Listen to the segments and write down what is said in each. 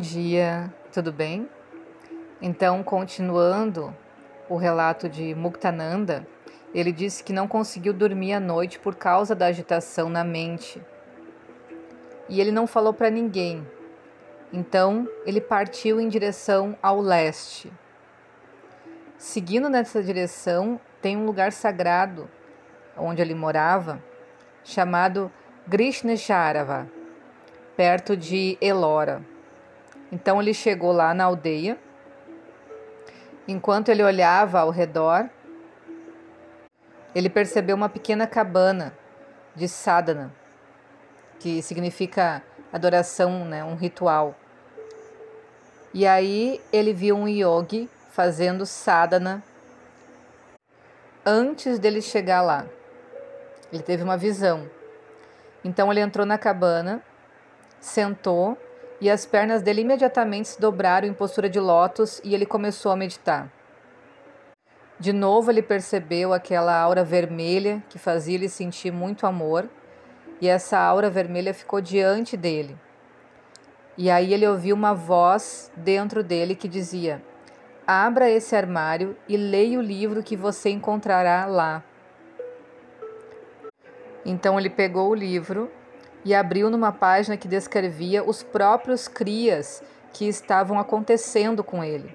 Dia, tudo bem? Então, continuando o relato de Muktananda, ele disse que não conseguiu dormir à noite por causa da agitação na mente. E ele não falou para ninguém. Então, ele partiu em direção ao leste. Seguindo nessa direção, tem um lugar sagrado onde ele morava, chamado Grishnecharava, perto de Elora. Então ele chegou lá na aldeia. Enquanto ele olhava ao redor, ele percebeu uma pequena cabana de sadhana, que significa adoração, né, um ritual. E aí ele viu um yogi fazendo sadhana antes dele chegar lá. Ele teve uma visão. Então ele entrou na cabana, sentou e as pernas dele imediatamente se dobraram em postura de lótus e ele começou a meditar. De novo ele percebeu aquela aura vermelha que fazia ele sentir muito amor, e essa aura vermelha ficou diante dele. E aí ele ouviu uma voz dentro dele que dizia: Abra esse armário e leia o livro que você encontrará lá. Então ele pegou o livro e abriu numa página que descrevia os próprios crias que estavam acontecendo com ele.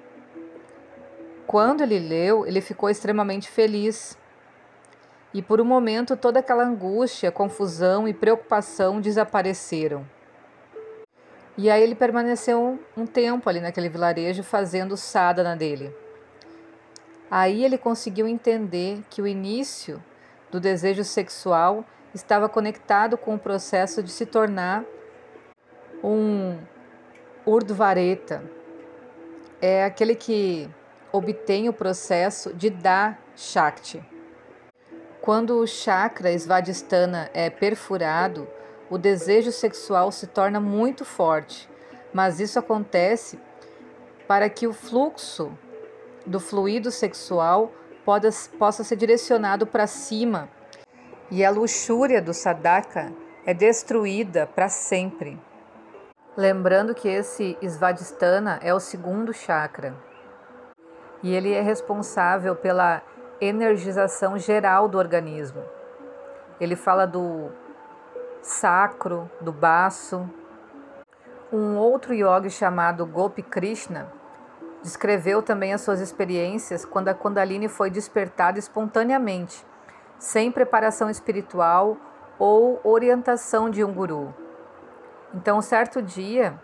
Quando ele leu, ele ficou extremamente feliz. E por um momento toda aquela angústia, confusão e preocupação desapareceram. E aí ele permaneceu um tempo ali naquele vilarejo fazendo sadhana dele. Aí ele conseguiu entender que o início do desejo sexual estava conectado com o processo de se tornar um Urdhvareta. É aquele que obtém o processo de dar Shakti. Quando o chakra Svadhisthana é perfurado, o desejo sexual se torna muito forte, mas isso acontece para que o fluxo do fluido sexual possa ser direcionado para cima e a luxúria do sadaka é destruída para sempre. Lembrando que esse Svadhisthana é o segundo chakra e ele é responsável pela energização geral do organismo. Ele fala do sacro, do baço. Um outro yogi chamado Gopi Krishna descreveu também as suas experiências quando a Kundalini foi despertada espontaneamente sem preparação espiritual ou orientação de um guru. Então, certo dia,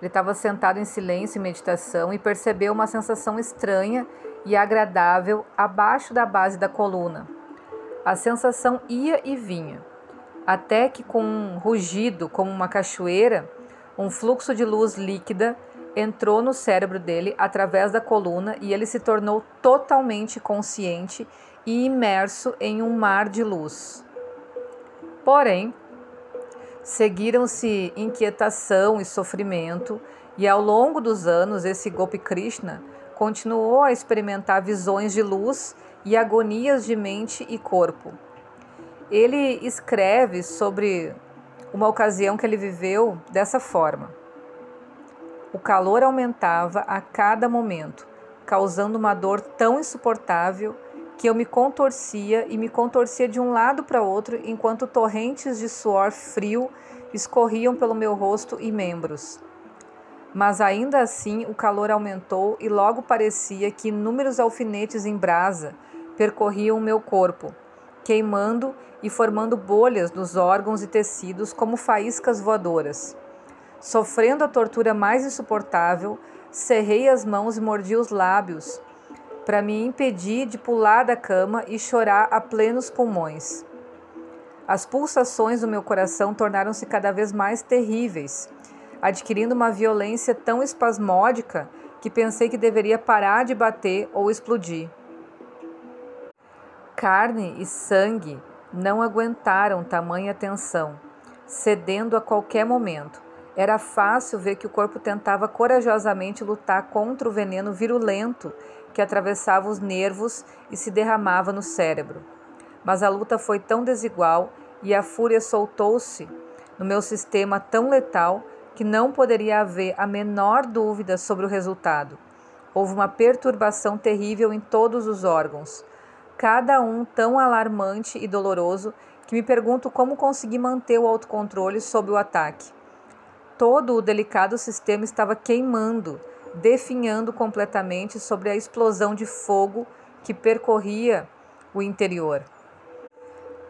ele estava sentado em silêncio e meditação e percebeu uma sensação estranha e agradável abaixo da base da coluna. A sensação ia e vinha, até que, com um rugido como uma cachoeira, um fluxo de luz líquida entrou no cérebro dele através da coluna e ele se tornou totalmente consciente e imerso em um mar de luz. Porém, seguiram-se inquietação e sofrimento, e ao longo dos anos esse Gopi Krishna continuou a experimentar visões de luz e agonias de mente e corpo. Ele escreve sobre uma ocasião que ele viveu dessa forma. O calor aumentava a cada momento, causando uma dor tão insuportável que eu me contorcia e me contorcia de um lado para outro enquanto torrentes de suor frio escorriam pelo meu rosto e membros. Mas ainda assim o calor aumentou e logo parecia que inúmeros alfinetes em brasa percorriam o meu corpo, queimando e formando bolhas nos órgãos e tecidos como faíscas voadoras. Sofrendo a tortura mais insuportável, cerrei as mãos e mordi os lábios para me impedir de pular da cama e chorar a plenos pulmões. As pulsações do meu coração tornaram-se cada vez mais terríveis, adquirindo uma violência tão espasmódica que pensei que deveria parar de bater ou explodir. Carne e sangue não aguentaram tamanha tensão, cedendo a qualquer momento. Era fácil ver que o corpo tentava corajosamente lutar contra o veneno virulento que atravessava os nervos e se derramava no cérebro. Mas a luta foi tão desigual e a fúria soltou-se no meu sistema tão letal que não poderia haver a menor dúvida sobre o resultado. Houve uma perturbação terrível em todos os órgãos, cada um tão alarmante e doloroso que me pergunto como consegui manter o autocontrole sob o ataque. Todo o delicado sistema estava queimando, definhando completamente sobre a explosão de fogo que percorria o interior.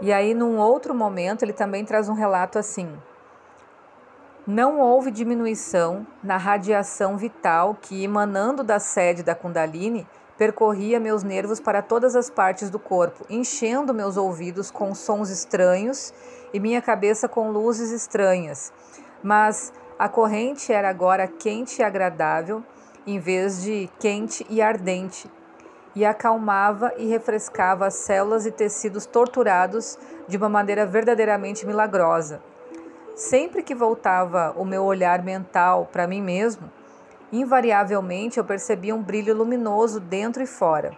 E aí, num outro momento, ele também traz um relato assim: Não houve diminuição na radiação vital que, emanando da sede da Kundalini, percorria meus nervos para todas as partes do corpo, enchendo meus ouvidos com sons estranhos e minha cabeça com luzes estranhas. Mas a corrente era agora quente e agradável, em vez de quente e ardente, e acalmava e refrescava as células e tecidos torturados de uma maneira verdadeiramente milagrosa. Sempre que voltava o meu olhar mental para mim mesmo, invariavelmente eu percebia um brilho luminoso dentro e fora.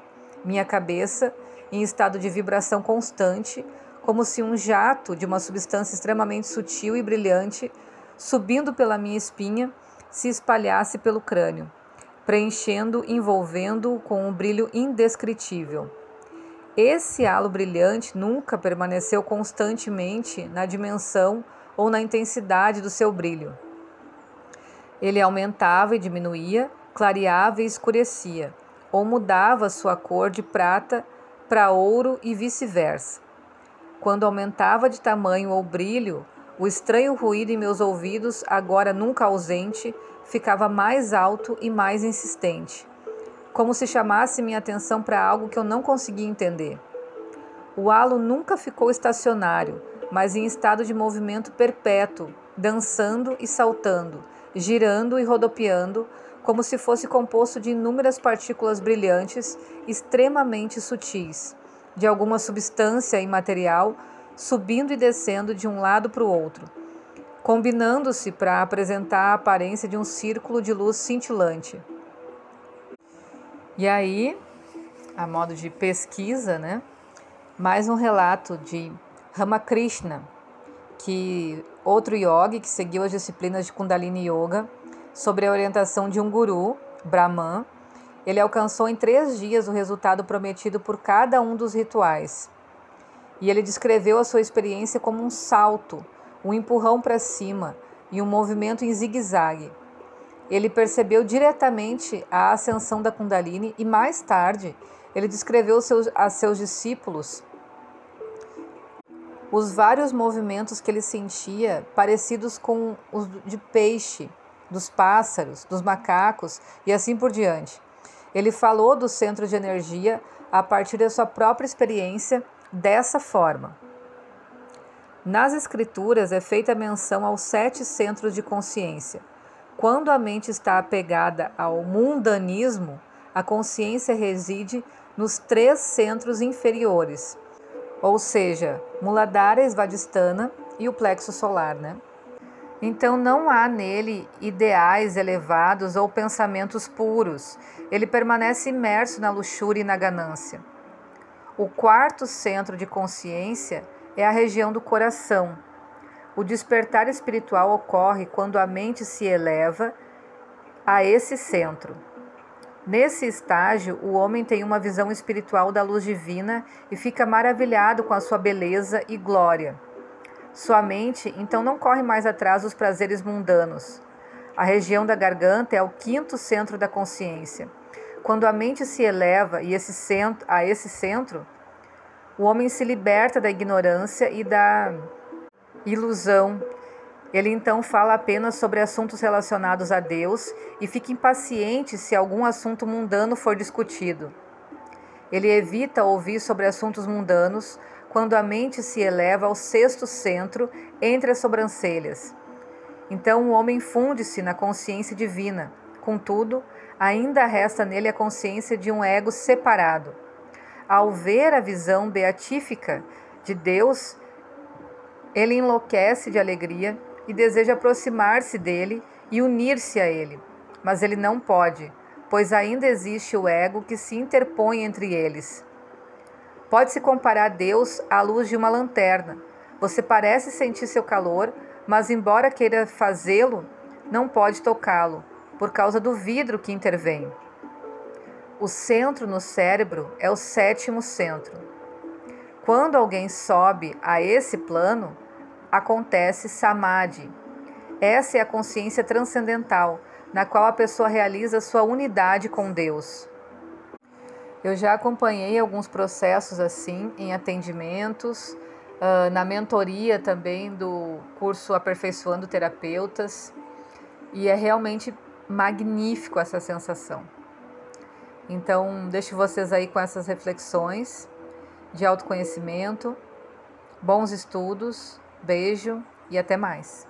Minha cabeça, em estado de vibração constante, como se um jato de uma substância extremamente sutil e brilhante, subindo pela minha espinha, se espalhasse pelo crânio preenchendo, envolvendo-o com um brilho indescritível. Esse halo brilhante nunca permaneceu constantemente na dimensão ou na intensidade do seu brilho. Ele aumentava e diminuía, clareava e escurecia, ou mudava sua cor de prata para ouro e vice-versa. Quando aumentava de tamanho ou brilho, o estranho ruído em meus ouvidos, agora nunca ausente, ficava mais alto e mais insistente, como se chamasse minha atenção para algo que eu não conseguia entender. O halo nunca ficou estacionário, mas em estado de movimento perpétuo, dançando e saltando, girando e rodopiando, como se fosse composto de inúmeras partículas brilhantes, extremamente sutis, de alguma substância imaterial, subindo e descendo de um lado para o outro combinando-se para apresentar a aparência de um círculo de luz cintilante. E aí, a modo de pesquisa, né? Mais um relato de Ramakrishna, que outro yogi que seguiu as disciplinas de Kundalini Yoga, sobre a orientação de um guru, Brahman, ele alcançou em três dias o resultado prometido por cada um dos rituais. E ele descreveu a sua experiência como um salto um empurrão para cima e um movimento em zigue-zague. Ele percebeu diretamente a ascensão da Kundalini e mais tarde ele descreveu seus, a seus discípulos os vários movimentos que ele sentia parecidos com os de peixe, dos pássaros, dos macacos e assim por diante. Ele falou do centro de energia a partir da sua própria experiência dessa forma. Nas Escrituras é feita menção aos sete centros de consciência. Quando a mente está apegada ao mundanismo, a consciência reside nos três centros inferiores, ou seja, Muladhara Svadhisthana e o plexo solar, né? Então não há nele ideais elevados ou pensamentos puros. Ele permanece imerso na luxúria e na ganância. O quarto centro de consciência é a região do coração. O despertar espiritual ocorre quando a mente se eleva a esse centro. Nesse estágio, o homem tem uma visão espiritual da luz divina e fica maravilhado com a sua beleza e glória. Sua mente então não corre mais atrás dos prazeres mundanos. A região da garganta é o quinto centro da consciência. Quando a mente se eleva e esse centro, a esse centro, o homem se liberta da ignorância e da ilusão. Ele então fala apenas sobre assuntos relacionados a Deus e fica impaciente se algum assunto mundano for discutido. Ele evita ouvir sobre assuntos mundanos quando a mente se eleva ao sexto centro entre as sobrancelhas. Então o homem funde-se na consciência divina. Contudo, ainda resta nele a consciência de um ego separado. Ao ver a visão beatífica de Deus, ele enlouquece de alegria e deseja aproximar-se dele e unir-se a ele. Mas ele não pode, pois ainda existe o ego que se interpõe entre eles. Pode-se comparar Deus à luz de uma lanterna. Você parece sentir seu calor, mas embora queira fazê-lo, não pode tocá-lo por causa do vidro que intervém. O centro no cérebro é o sétimo centro. Quando alguém sobe a esse plano, acontece samadhi. Essa é a consciência transcendental, na qual a pessoa realiza sua unidade com Deus. Eu já acompanhei alguns processos assim em atendimentos, uh, na mentoria também do curso Aperfeiçoando Terapeutas, e é realmente magnífico essa sensação. Então, deixo vocês aí com essas reflexões de autoconhecimento, bons estudos, beijo e até mais.